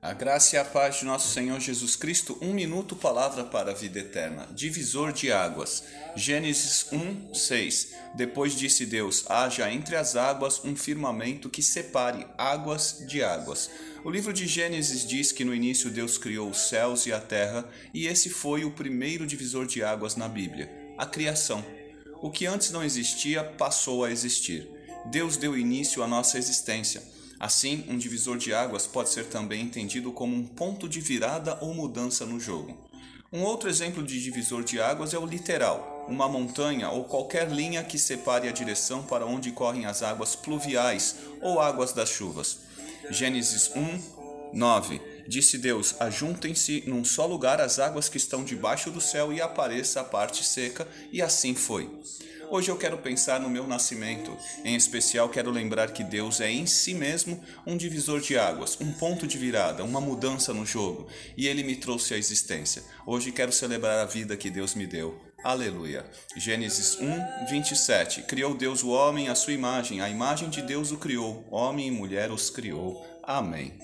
A graça e a paz de nosso Senhor Jesus Cristo, um minuto, palavra para a vida eterna. Divisor de águas. Gênesis 1, 6. Depois disse Deus: haja entre as águas um firmamento que separe águas de águas. O livro de Gênesis diz que no início Deus criou os céus e a terra, e esse foi o primeiro divisor de águas na Bíblia, a criação. O que antes não existia passou a existir. Deus deu início à nossa existência. Assim, um divisor de águas pode ser também entendido como um ponto de virada ou mudança no jogo. Um outro exemplo de divisor de águas é o literal, uma montanha ou qualquer linha que separe a direção para onde correm as águas pluviais ou águas das chuvas. Gênesis 1, 9. Disse Deus: Ajuntem-se num só lugar as águas que estão debaixo do céu e apareça a parte seca, e assim foi. Hoje eu quero pensar no meu nascimento. Em especial, quero lembrar que Deus é em si mesmo um divisor de águas, um ponto de virada, uma mudança no jogo, e ele me trouxe à existência. Hoje quero celebrar a vida que Deus me deu. Aleluia. Gênesis 1, 27. Criou Deus o homem à sua imagem, a imagem de Deus o criou, homem e mulher os criou. Amém.